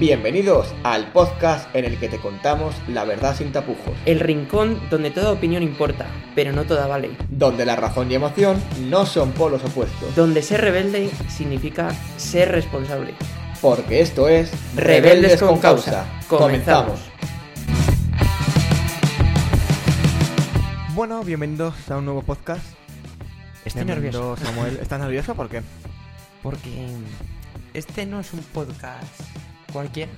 Bienvenidos al podcast en el que te contamos la verdad sin tapujos, El rincón donde toda opinión importa, pero no toda vale. donde la razón y emoción no son polos opuestos, Donde ser rebelde significa ser responsable. porque esto es Rebeldes con Causa. Comenzamos. Bueno, bienvenidos a un nuevo podcast. Estoy nervioso. Samuel. ¿Estás nervioso? ¿Por qué? Porque este no es un podcast cualquiera.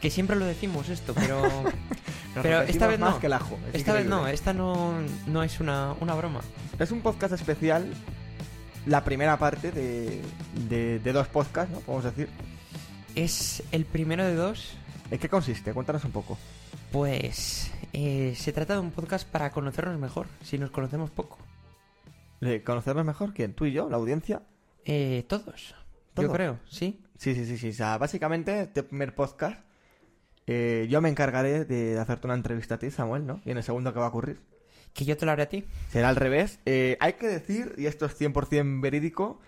Que siempre lo decimos esto, pero Pero esta vez más no. que el ajo. es esta vez no, esta no, no es una, una broma. Es un podcast especial, la primera parte de, de, de dos podcasts, ¿no? Podemos decir. Es el primero de dos. ¿En qué consiste? Cuéntanos un poco. Pues eh, se trata de un podcast para conocernos mejor, si nos conocemos poco. ¿De conocernos mejor? ¿Quién? ¿Tú y yo? ¿La audiencia? Eh, todos, ¿Todos? yo creo, ¿sí? Sí, sí, sí, sí. O sea, básicamente, este primer podcast, eh, yo me encargaré de hacerte una entrevista a ti, Samuel, ¿no? Y en el segundo, ¿qué va a ocurrir? Que yo te lo haré a ti. Será al revés. Eh, hay que decir, y esto es 100% verídico,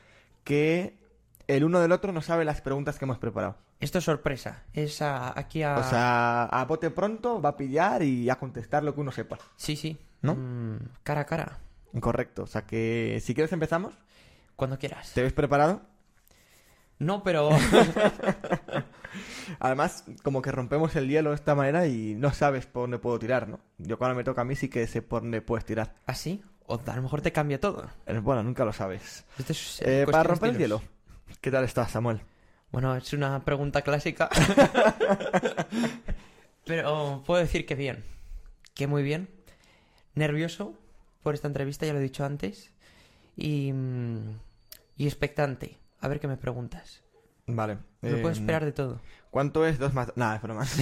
que el uno del otro no sabe las preguntas que hemos preparado. Esto es sorpresa. Es a- aquí a... O sea, a bote pronto va a pillar y a contestar lo que uno sepa. Sí, sí. ¿No? Mm, cara a cara. Correcto. O sea que, si quieres empezamos, Cuando quieras. ¿te ves preparado? No, pero... Además, como que rompemos el hielo de esta manera y no sabes por dónde puedo tirar, ¿no? Yo cuando me toca a mí sí que sé por dónde puedes tirar. ¿Así? O a lo mejor te cambia todo. Eh, Bueno, nunca lo sabes. Esto es, Eh, para romper el hielo, ¿qué tal estás, Samuel? Bueno, es una pregunta clásica. pero puedo decir que bien. Que muy bien. Nervioso por esta entrevista, ya lo he dicho antes. Y... mm, Y expectante. A ver qué me preguntas. Vale. Me eh, puedo esperar de todo. ¿Cuánto es dos más? Nada, es broma.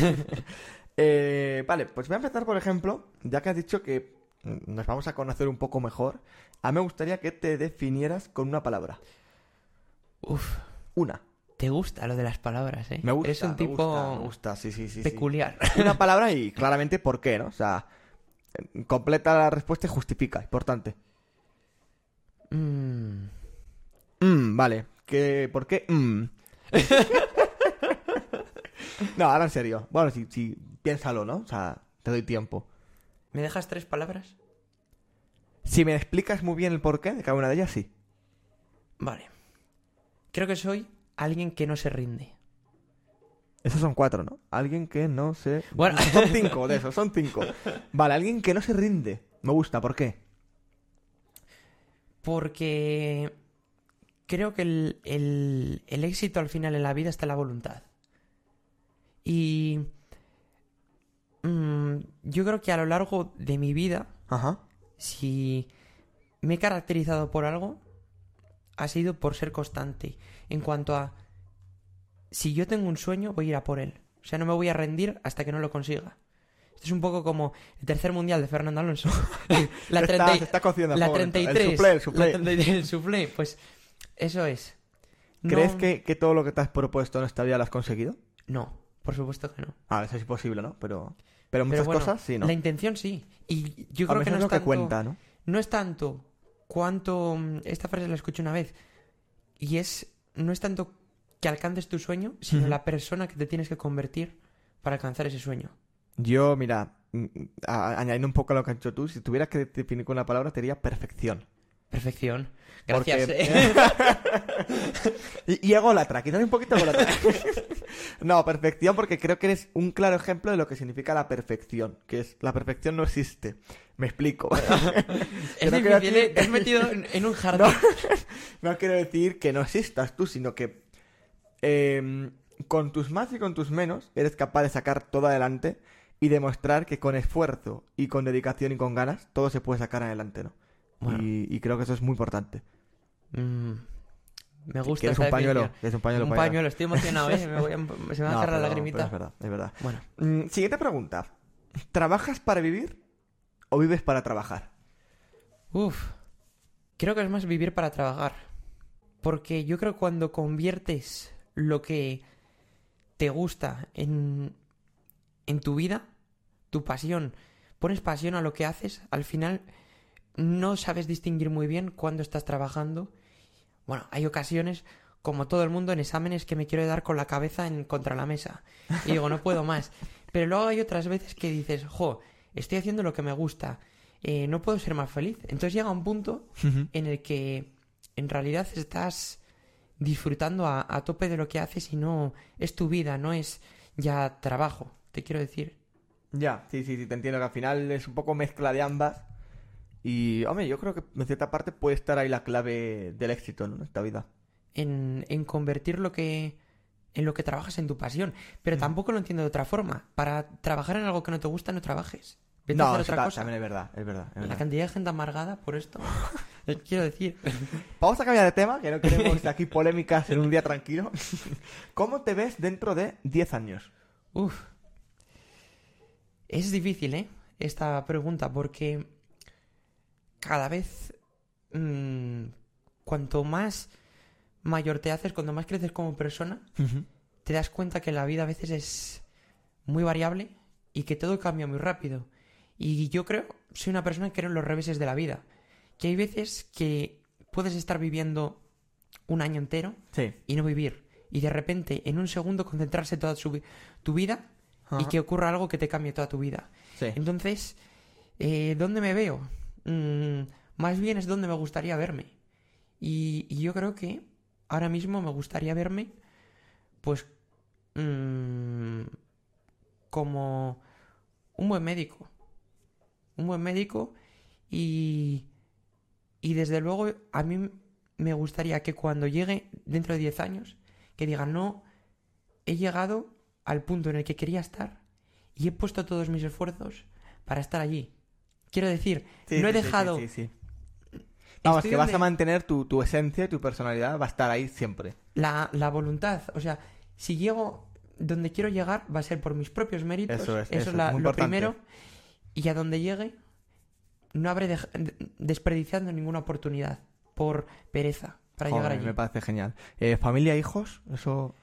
Eh, vale, pues voy a empezar, por ejemplo, ya que has dicho que nos vamos a conocer un poco mejor, a mí me gustaría que te definieras con una palabra. Uf, Una. te gusta lo de las palabras, ¿eh? Me gusta. Eres un me tipo gusta, me gusta, sí, sí, sí. peculiar. Una palabra y claramente por qué, ¿no? O sea, completa la respuesta y justifica, importante. Mm, Mm, vale. ¿Qué, ¿Por qué? Mm. no, ahora en serio. Bueno, sí, sí, piénsalo, ¿no? O sea, te doy tiempo. ¿Me dejas tres palabras? Si me explicas muy bien el porqué de cada una de ellas, sí. Vale. Creo que soy alguien que no se rinde. Esos son cuatro, ¿no? Alguien que no se... Bueno. Son cinco de esos, son cinco. Vale, alguien que no se rinde. Me gusta, ¿por qué? Porque creo que el, el- el éxito al final en la vida está en la voluntad. Y mm, yo creo que a lo largo de mi vida, Ajá. si me he caracterizado por algo, ha sido por ser constante. En cuanto a, si yo tengo un sueño, voy a ir a por él. O sea, no me voy a rendir hasta que no lo consiga. Esto es un poco como el tercer mundial de Fernando Alonso. la, Se 30 está, y- se está la fuego. 33. El suplé, el La. 33, el soufflé, Pues eso es. No- ¿Crees que, que todo lo que te has propuesto en esta vida lo has conseguido? No, por supuesto que no. Ah, eso es imposible, ¿no? Pero, pero muchas Pero bueno, cosas sí, ¿no? La intención sí. Y yo A creo que no es que tanto, cuenta, ¿no? no es tanto cuánto... mm, Esta frase la escuché una vez. Y es... No es tanto que alcances tu sueño, sino la persona que te tienes que convertir para alcanzar ese sueño. Yo, mira, mm, a- añadiendo un poco a lo que has dicho tú, si tuvieras que definir con una palabra, te diría perfección. Perfección. Gracias. Porque- eh. y, y ególatra, quizás un poquito ególatra. no, perfección porque creo que eres un claro ejemplo de lo que significa la perfección, que es la perfección no existe. Me explico. es no difícil, decir- ¿eh? Te has metido en, en un jardín. No, no quiero decir que no existas tú, sino que em, con tus más y con tus menos eres capaz de sacar todo adelante y demostrar que con esfuerzo y con dedicación y con ganas todo se puede sacar adelante, ¿no? Bueno. Y, y creo que eso es muy importante. Mm, me gusta ¿Quieres un pañuelo? ¿Quieres un pañuelo? Un pañuelo, estoy emocionado, ¿eh? Me voy a- se me va No, a cerrar la lagrimita. es verdad, es verdad. Bueno, Mm, siguiente pregunta. ¿Trabajas para vivir o vives para trabajar? Uf, creo que es más vivir para trabajar. Porque yo creo que cuando conviertes lo que te gusta en, en tu vida, tu pasión, pones pasión a lo que haces, al final no sabes distinguir muy bien cuándo estás trabajando. Bueno, hay ocasiones como todo el mundo, en exámenes que me quiero dar con la cabeza en contra la mesa. Y digo, no puedo más. Pero luego hay otras veces que dices, jo, estoy haciendo lo que me gusta, eh, no puedo ser más feliz. Entonces llega un punto en el que en realidad estás disfrutando a, a tope de lo que haces y no es tu vida, no es ya trabajo, te quiero decir. Ya, sí, sí, sí, te entiendo que al final es un poco mezcla de ambas. Y, hombre, yo creo que en cierta parte puede estar ahí la clave del éxito, ¿no? En esta vida. En, en convertir lo que en lo que trabajas en tu pasión. Pero Ujú. tampoco lo entiendo de otra forma. Para trabajar en algo que no te gusta, no trabajes. Vete a no, hacer eso otra cosa. también es verdad, es verdad. es La verdad. cantidad de gente amargada por esto. Quiero decir. Vamos a cambiar de tema, que no queremos aquí polémicas en un día tranquilo. ¿Cómo te ves dentro de 10 años? Uf. Es difícil, ¿eh? Esta pregunta, porque cada vez. mm, cuanto más mayor te haces, cuanto más creces como persona, te das cuenta que la vida a veces es muy variable y que todo cambia muy rápido. Y yo creo, soy una persona que creo en los reveses de la vida. Que hay veces que puedes estar viviendo un año entero Sí. y no vivir. Y de repente, en un segundo, concentrarse toda su tu vida y que ocurra algo que te cambie toda tu vida. Sí. Entonces, eh, ¿dónde me veo? Mm, más bien es donde me gustaría verme. Y, yo creo que ahora mismo me gustaría verme, pues, mm, como un buen médico. Un buen médico y, y desde luego a mí me gustaría que cuando llegue dentro de 10 años, que diga, no, he llegado al punto en el que quería estar y he puesto todos mis esfuerzos para estar allí. Quiero decir, Sí, no he sí, dejado... sí, sí, sí. Vamos, estoy que vas a mantener tu, tu esencia y tu personalidad, va a estar ahí siempre. la, la voluntad. O sea, si llego donde quiero llegar, va a ser por mis propios méritos. Eso es, Eso eso es la- lo importante. primero. Y a donde llegue, no habré de- desperdiciando ninguna oportunidad por pereza para Joder, llegar allí. me parece genial. Eh, ¿Familia, hijos? Eso...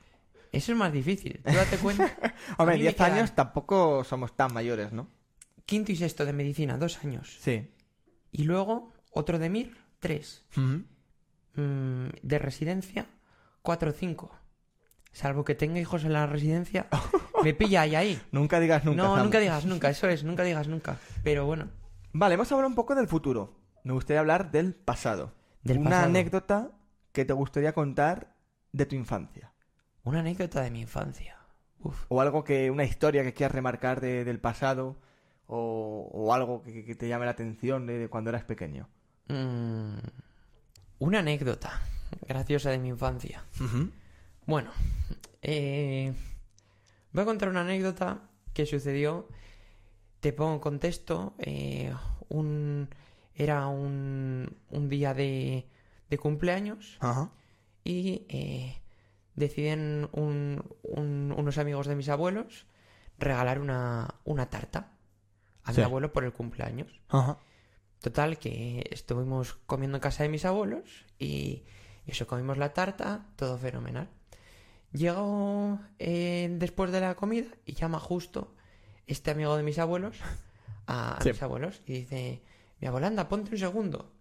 Eso es más difícil. Tú date cuenta. Hombre, mí me 10 quedan- años tampoco somos tan mayores, ¿no? Quinto y sexto de medicina, dos años. Sí. Y luego otro de MIR, tres. Mm, de residencia, cuatro o cinco. Salvo que tenga hijos en la residencia, me pilla ahí ahí. Nunca digas nunca. no, Sam. nunca digas nunca, eso es, nunca digas nunca. Pero bueno, Vale, vamos a hablar un poco del futuro. Me gustaría hablar del pasado. del Una pasado. anécdota que te gustaría contar de tu infancia. Una anécdota de mi infancia. Uf. O algo que, una historia que quieras remarcar de- del pasado. O, o algo que, que te llame la atención de, de cuando eras pequeño. Mm, una anécdota graciosa de mi infancia. Bueno, eh, voy a contar una anécdota que sucedió. Te pongo en contexto. eh, un, era un, un día de, de cumpleaños y eh, deciden un- un- unos amigos de mis abuelos regalar una, una tarta a Sí. mi abuelo por el cumpleaños. Ajá. Total, que estuvimos comiendo en casa de mis abuelos y eso, comimos la tarta, todo fenomenal. Llego eh, después de la comida y llama justo este amigo de mis abuelos a, a Sí. mis abuelos y dice, mi abuela, anda, ponte un segundo.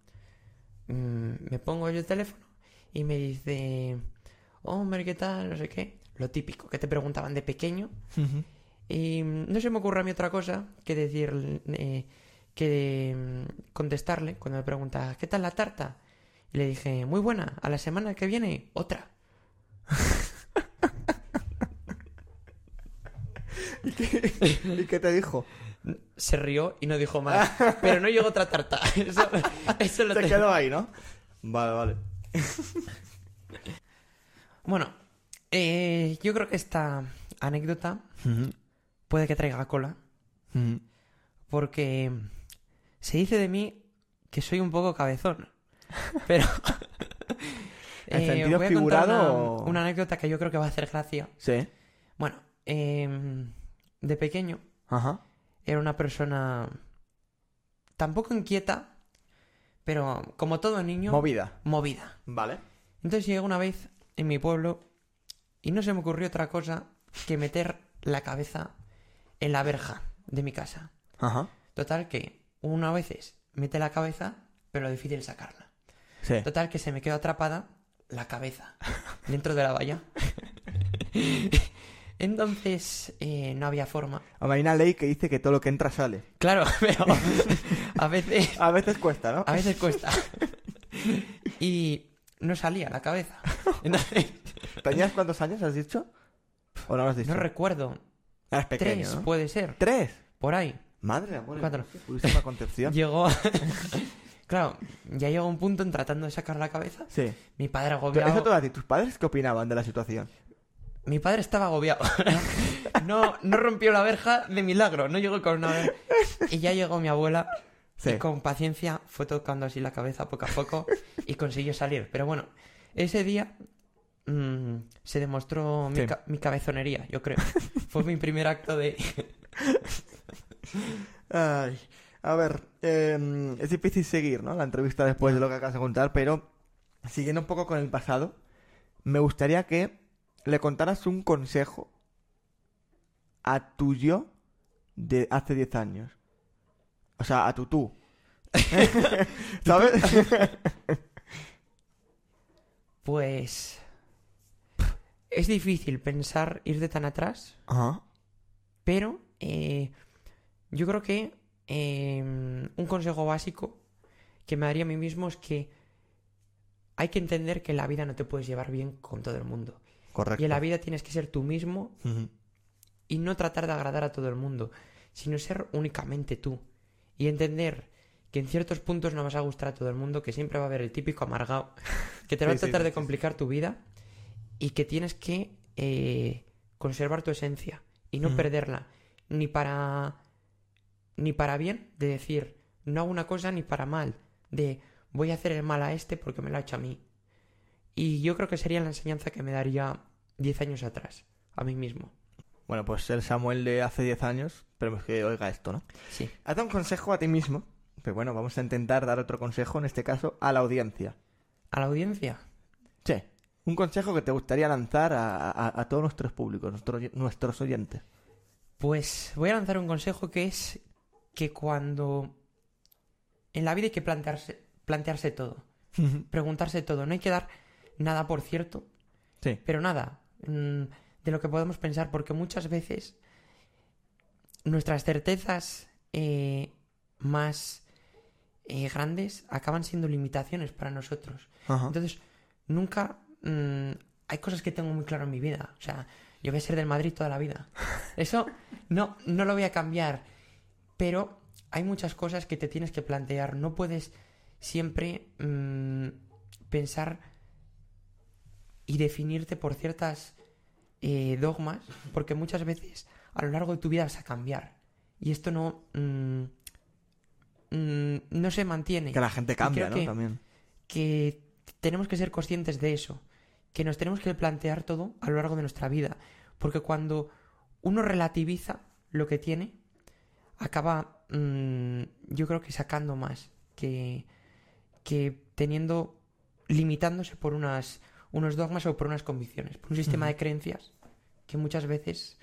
Mm, me pongo yo el teléfono y me dice, hombre, ¿qué tal? No sé qué. Lo típico que te preguntaban de pequeño y mm, no se me ocurre a mí otra cosa que decir, eh, que mm, contestarle cuando me pregunta, ¿qué tal la tarta? Y le dije, muy buena, a la semana que viene, otra. ¿Y qué, y qué te dijo? Se rió y no dijo más. Pero no llegó otra tarta. Eso, eso lo Se tengo. quedó ahí, ¿no? Vale, vale. Bueno, eh, yo creo que esta anécdota puede que traiga cola. Porque se dice de mí que soy un poco cabezón. Pero. ¿En eh, sentido voy a contar figurado una anécdota que yo creo que va a hacer gracia. Sí. Bueno, em, de pequeño Ajá. era una persona tampoco inquieta, pero como todo niño, Movida. movida. Vale. Entonces llegué una vez en mi pueblo y no se me ocurrió otra cosa que meter la cabeza en la verja de mi casa. Ajá. Total que una veces mete la cabeza, pero lo difícil es sacarla. Sí. Total que se me quedó atrapada la cabeza dentro de la valla. Entonces, eh, no había forma. Hay una ley que dice que todo lo que entra sale. Claro, pero a veces, A veces cuesta, ¿no? a veces cuesta. Y no salía la cabeza. Entonces, ¿Tenías cuántos años, has dicho? ¿O no lo has dicho? no recuerdo. Eras pequeño, Tres, ¿no? puede ser. ¿Tres? Por ahí. Madre de amor. Cuatro. Purísima concepción. Llegó. claro, ya llegó un punto en tratando de sacar la cabeza. Sí. Mi padre agobiado. eso todo a ti. ¿Tus padres qué opinaban de la situación? Mi padre estaba agobiado. no, no rompió la verja de milagro, no llegó con una verja. Y ya llegó mi abuela Sí. y con paciencia fue tocando así la cabeza poco a poco y consiguió salir. Pero bueno, ese día mm, se demostró mi, Sí. ca- mi cabezonería, yo creo. Fue mi primer acto de... Ay, a ver, eh, es difícil seguir, ¿no? La entrevista después de lo que acabas de contar, pero siguiendo un poco con el pasado, me gustaría que le contaras un consejo a tu yo de hace 10 años. O sea, a tu tú. ¿Sabes? Pues... Es difícil pensar ir de tan atrás, Ajá. pero eh, yo creo que eh, un consejo básico que me daría a mí mismo es que hay que entender que en la vida no te puedes llevar bien con todo el mundo. Correcto. Y en la vida tienes que ser tú mismo y no tratar de agradar a todo el mundo, sino ser únicamente tú. Y entender que en ciertos puntos no vas a gustar a todo el mundo, que siempre va a haber el típico amargado, que te va Sí, a tratar sí, de sí, complicar tu vida y que tienes que eh, conservar tu esencia y no Ujú. perderla, ni para ni para bien, de decir, no hago una cosa, ni para mal, de voy a hacer el mal a este porque me lo ha hecho a mí. Y yo creo que sería la enseñanza que me daría 10 años atrás, a mí mismo. Bueno, pues el Samuel de hace 10 años, esperemos que oiga esto, ¿no? Sí. Haz un consejo a ti mismo, pero bueno, vamos a intentar dar otro consejo, en este caso, a la audiencia. A la audiencia. Un consejo que te gustaría lanzar a, a- a todos nuestros públicos, nuestros, nuestros oyentes. Pues voy a lanzar un consejo que es que cuando en la vida hay que plantearse, plantearse todo, preguntarse todo, no hay que dar nada por cierto, Sí. pero nada mm, de lo que podemos pensar, porque muchas veces nuestras certezas eh, más eh, grandes acaban siendo limitaciones para nosotros. Ajá. Entonces, nunca... mm, hay cosas que tengo muy claro en mi vida. O sea, yo voy a ser del Madrid toda la vida. Eso no, no lo voy a cambiar. Pero hay muchas cosas que te tienes que plantear. No puedes siempre mm, pensar y definirte por ciertas eh, dogmas, porque muchas veces a lo largo de tu vida vas a cambiar. Y esto no... mm, no se mantiene Que la gente cambia, ¿no? que- También. que tenemos que ser conscientes de eso, que nos tenemos que plantear todo a lo largo de nuestra vida, porque cuando uno relativiza lo que tiene, acaba, mm, yo creo que sacando más, que, que teniendo, limitándose por unas, unos dogmas o por unas convicciones, por un sistema de creencias que muchas veces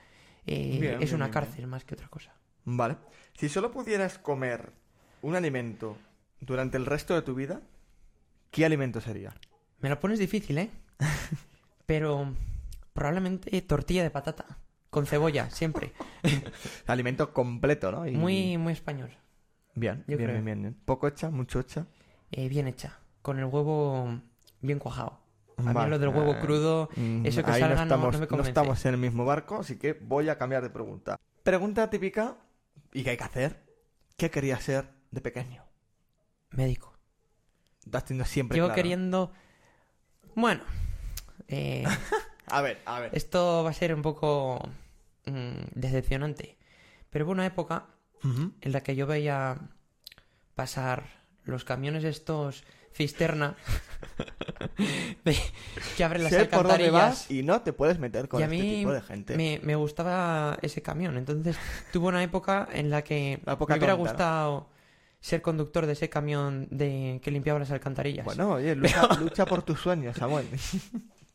eh, Bien, es bien, una bien, cárcel más que otra cosa. Vale. Si solo pudieras comer un alimento durante el resto de tu vida, ¿qué alimento sería? Me lo pones difícil, ¿eh? Pero probablemente tortilla de patata. Con cebolla, siempre. Alimento completo, ¿no? Y- Muy, muy español. Bien, yo bien, bien, bien. Poco hecha, mucho hecha. Eh, bien hecha. Con el huevo bien cuajado. A mí lo del huevo crudo, Mm, eso que ahí salga no estamos, no me estamos en el mismo barco, así que voy a cambiar de pregunta. Pregunta típica, ¿y qué hay que hacer? ¿Qué querías ser de pequeño? médico. Estás teniendo siempre Llevo claro. queriendo... Bueno, eh, A ver, a ver. esto va a ser un poco mm, decepcionante. Pero hubo una época Ujú. en la que yo veía pasar los camiones estos cisterna de- que abren las Sé por dónde alcantarillas. vas y no te puedes meter con y a este mí tipo de gente. me, me gustaba ese camión. Entonces tuve una época en la que La época me hubiera tonta, ¿no? gustado ser conductor de ese camión de que limpiaba las alcantarillas. Bueno, oye, lucha, lucha por tus sueños, Samuel.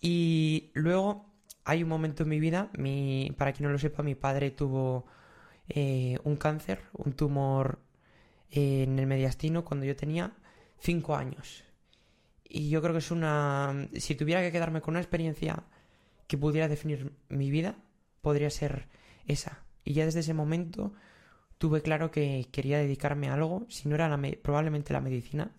Y luego hay un momento en mi vida, mi, para quien no lo sepa, mi padre tuvo eh, un cáncer, un tumor eh, en el mediastino cuando yo tenía 5 años. Y yo creo que es una... Si tuviera que quedarme con una experiencia que pudiera definir mi vida, podría ser esa. Y ya desde ese momento tuve claro que quería dedicarme a algo. Si no era la me- probablemente la medicina,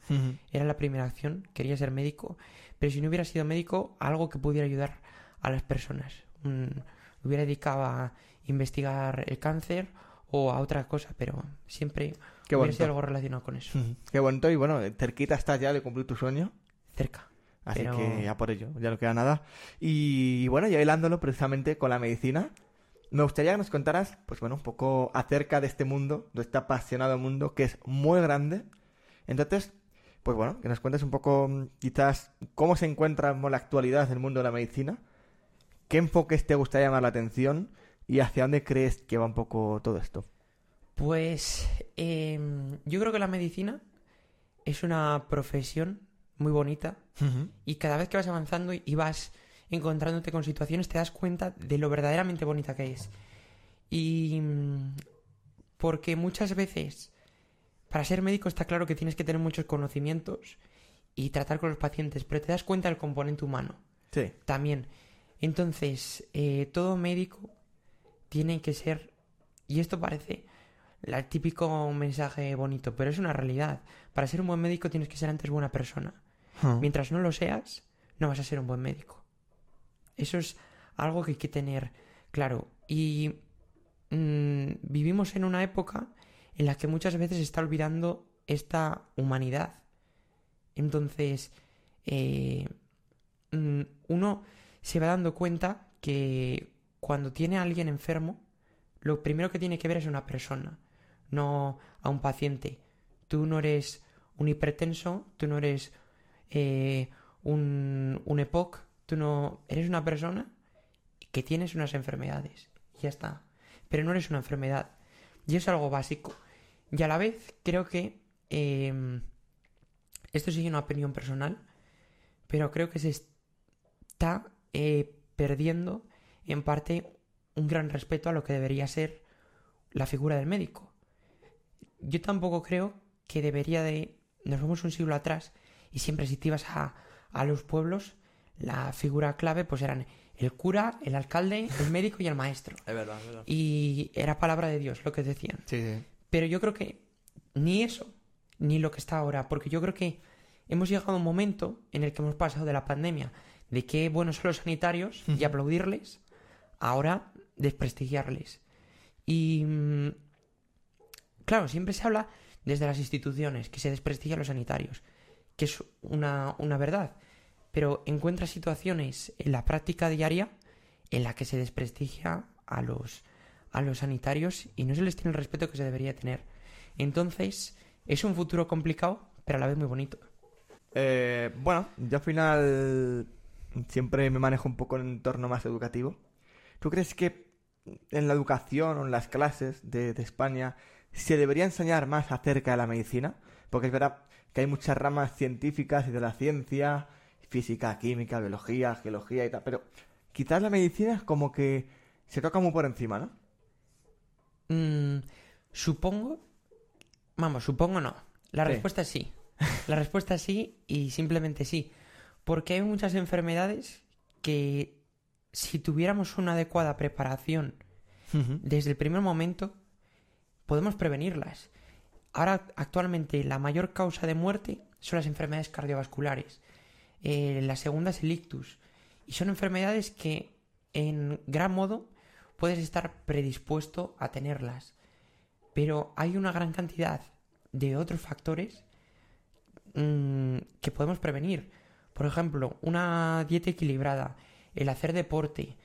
era la primera acción, quería ser médico. Pero si no hubiera sido médico, algo que pudiera ayudar a las personas. Un- me hubiera dedicado a investigar el cáncer o a otra cosa, pero siempre Qué hubiera sido algo relacionado con eso. Qué bonito. Y bueno, cerquita estás ya de cumplir tu sueño. Cerca. Así Pero- que ya por ello, ya no queda nada. Y bueno, ya hilándolo precisamente con la medicina, me gustaría que nos contaras, pues bueno, un poco acerca de este mundo, de este apasionado mundo que es muy grande. Entonces, pues bueno, que nos cuentes un poco mm, quizás cómo se encuentra en la actualidad el mundo de la medicina, qué enfoques te gustaría llamar la atención y hacia dónde crees que va un poco todo esto. Pues em, yo creo que la medicina es una profesión muy bonita y cada vez que vas avanzando y vas encontrándote con situaciones te das cuenta de lo verdaderamente bonita que es. Y mm, porque muchas veces para ser médico está claro que tienes que tener muchos conocimientos y tratar con los pacientes, pero te das cuenta del componente humano Sí. también. Entonces, eh, todo médico tiene que ser, y esto parece el típico mensaje bonito, pero es una realidad. Para ser un buen médico tienes que ser antes buena persona. Mientras no lo seas, no vas a ser un buen médico. Eso es algo que hay que tener claro. Y mm, vivimos en una época en la que muchas veces se está olvidando esta humanidad. Entonces, eh, mm, uno se va dando cuenta que cuando tiene a alguien enfermo, lo primero que tiene que ver es a una persona, no a un paciente. Tú no eres un hipertenso, tú no eres eh, un, un EPOC, tú no eres una persona que tienes unas enfermedades. Ya está. Pero no eres una enfermedad. Y es algo básico. Y a la vez creo que eh, esto sigue una opinión personal, pero creo que se está eh, perdiendo en parte un gran respeto a lo que debería ser la figura del médico. Yo tampoco creo que debería de... Nos vamos un siglo atrás y siempre si te ibas a, a los pueblos, la figura clave pues eran el cura, el alcalde, el médico y el maestro. Es verdad, es verdad. Y era palabra de Dios lo que decían. Sí, sí. Pero yo creo que ni eso, ni lo que está ahora, porque yo creo que hemos llegado a un momento en el que hemos pasado de la pandemia, de qué buenos son los sanitarios y aplaudirles, ahora desprestigiarles. Y mm, claro, siempre se habla desde las instituciones que se desprestigia a los sanitarios, que es una, una verdad, pero encuentra situaciones en la práctica diaria en la que se desprestigia a los, a los sanitarios y no se les tiene el respeto que se debería tener. Entonces, es un futuro complicado, pero a la vez muy bonito. Eh, bueno, yo al final siempre me manejo un poco en un entorno más educativo. ¿Tú crees que en la educación o en las clases de, de España se debería enseñar más acerca de la medicina? Porque es verdad que hay muchas ramas científicas y de la ciencia, física, química, biología, geología y tal, pero quizás la medicina es como que se toca muy por encima, ¿no? Mm, supongo. Vamos, supongo no. La Sí. respuesta es sí. La respuesta es sí y simplemente sí. Porque hay muchas enfermedades que si tuviéramos una adecuada preparación desde el primer momento, podemos prevenirlas. Ahora, actualmente, la mayor causa de muerte son las enfermedades cardiovasculares. Eh, la segunda es el ictus. Y son enfermedades que, en gran modo, puedes estar predispuesto a tenerlas. Pero hay una gran cantidad de otros factores mm, que podemos prevenir. Por ejemplo, una dieta equilibrada, el hacer deporte,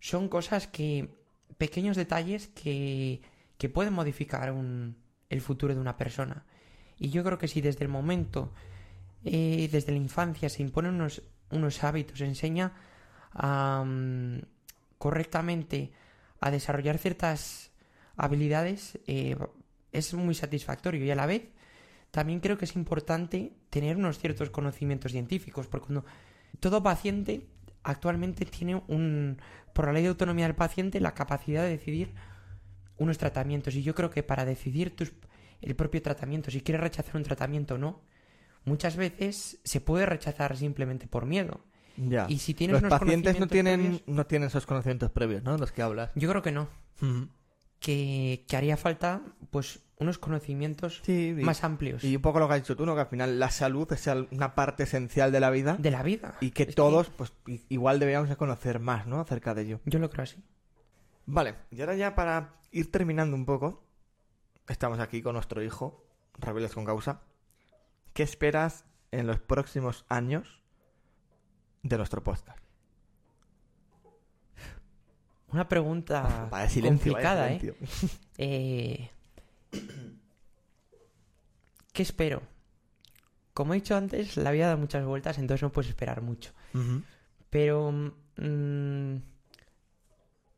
son cosas que, pequeños detalles que, que pueden modificar un- el futuro de una persona. Y yo creo que si desde el momento, eh, desde la infancia, se imponen unos, unos hábitos, se enseña a, correctamente a desarrollar ciertas habilidades, eh, es muy satisfactorio y a la vez también creo que es importante tener unos ciertos conocimientos científicos, porque cuando todo paciente actualmente tiene un, por la ley de autonomía del paciente, la capacidad de decidir unos tratamientos. Y yo creo que para decidir tus, el propio tratamiento, si quieres rechazar un tratamiento o no, muchas veces se puede rechazar simplemente por miedo. Ya. Y si tienes Los unos pacientes no tienen, previos- no tienen esos conocimientos previos, ¿no? Los que hablas. Yo creo que no. Que, que haría falta, pues, unos conocimientos Sí, y, más amplios y un poco lo que has dicho tú, ¿no? Que al final la salud es una parte esencial de la vida de la vida. y que Es todos, pues, igual deberíamos de conocer más, ¿no? Acerca de ello. Yo lo creo así. Vale, y ahora ya para ir terminando un poco, estamos aquí con nuestro hijo, Rebeldes con Causa. ¿Qué esperas en los próximos años de nuestro podcast? Una pregunta silencio, complicada, ¿eh? Eh, ¿Qué espero? Como he dicho antes, la vida da muchas vueltas, entonces no puedes esperar mucho. Pero mm,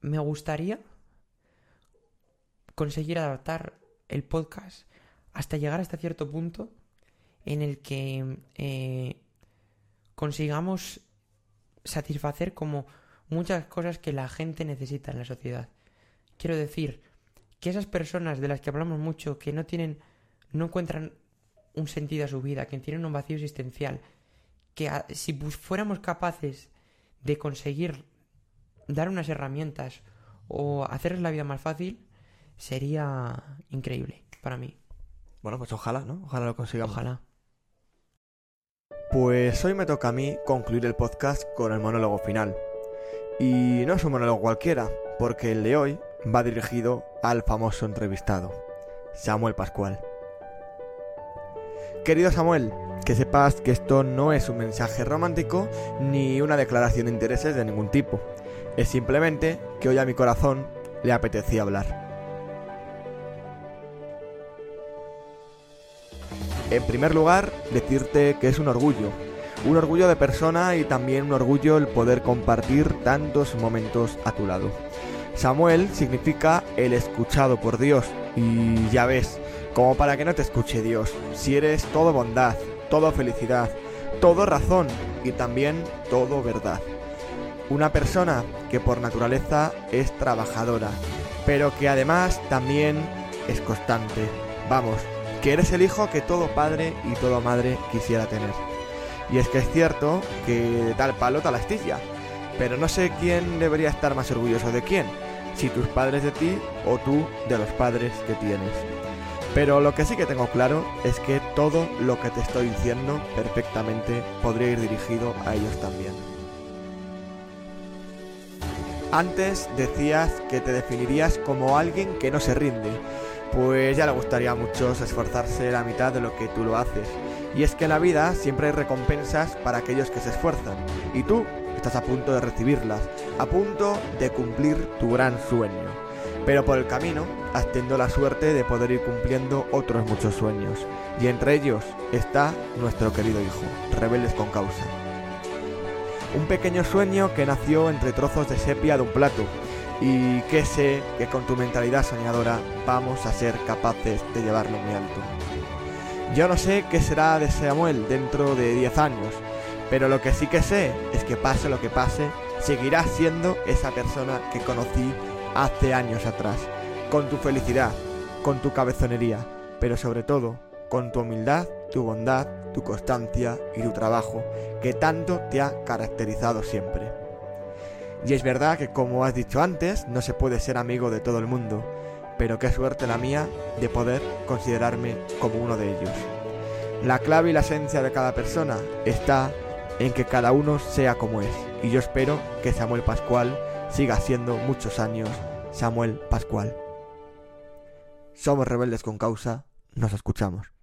me gustaría conseguir adaptar el podcast hasta llegar hasta cierto punto en el que eh, consigamos satisfacer como muchas cosas que la gente necesita en la sociedad. Quiero decir que esas personas de las que hablamos mucho, que no tienen, no encuentran un sentido a su vida, que tienen un vacío existencial, que a- si fuéramos capaces de conseguir dar unas herramientas o hacerles la vida más fácil, sería increíble para mí. Bueno, pues ojalá, ¿no? Ojalá lo consigamos. Ojalá. Pues hoy me toca a mí concluir el podcast con el monólogo final. Y no es un monólogo cualquiera, porque el de hoy va dirigido al famoso entrevistado, Samuel Pascual. Querido Samuel, que sepas que esto no es un mensaje romántico ni una declaración de intereses de ningún tipo. Es simplemente que hoy a mi corazón le apetecía hablar. En primer lugar, decirte que es un orgullo. Un orgullo de persona y también un orgullo el poder compartir tantos momentos a tu lado. Samuel significa el escuchado por Dios. Y ya ves, como para que no te escuche Dios, si eres todo bondad, todo felicidad, todo razón y también todo verdad. Una persona que por naturaleza es trabajadora, pero que además también es constante. Vamos, que eres el hijo que todo padre y toda madre quisiera tener. Y es que es cierto que de tal palo tal astilla, pero no sé quién debería estar más orgulloso de quién, si tus padres de ti o tú de los padres que tienes. Pero lo que sí que tengo claro es que todo lo que te estoy diciendo perfectamente podría ir dirigido a ellos también. Antes decías que te definirías como alguien que no se rinde, pues ya le gustaría a muchos esforzarse la mitad de lo que tú lo haces. Y es que en la vida siempre hay recompensas para aquellos que se esfuerzan, y tú estás a punto de recibirlas, a punto de cumplir tu gran sueño. Pero por el camino has tenido la suerte de poder ir cumpliendo otros muchos sueños, y entre ellos está nuestro querido hijo, Rebeldes con Causa. Un pequeño sueño que nació entre trozos de sepia de un plato, y que sé que con tu mentalidad soñadora vamos a ser capaces de llevarlo muy alto. Yo no sé qué será de Samuel dentro de 10 años, pero lo que sí que sé es que pase lo que pase, seguirás siendo esa persona que conocí hace años atrás, con tu felicidad, con tu cabezonería, pero sobre todo con tu humildad, tu bondad, tu constancia y tu trabajo, que tanto te ha caracterizado siempre. Y es verdad que como has dicho antes, no se puede ser amigo de todo el mundo, pero qué suerte la mía de poder considerarme como uno de ellos. La clave y la esencia de cada persona está en que cada uno sea como es, y yo espero que Samuel Pascual siga siendo muchos años Samuel Pascual. Somos rebeldes con causa, nos escuchamos.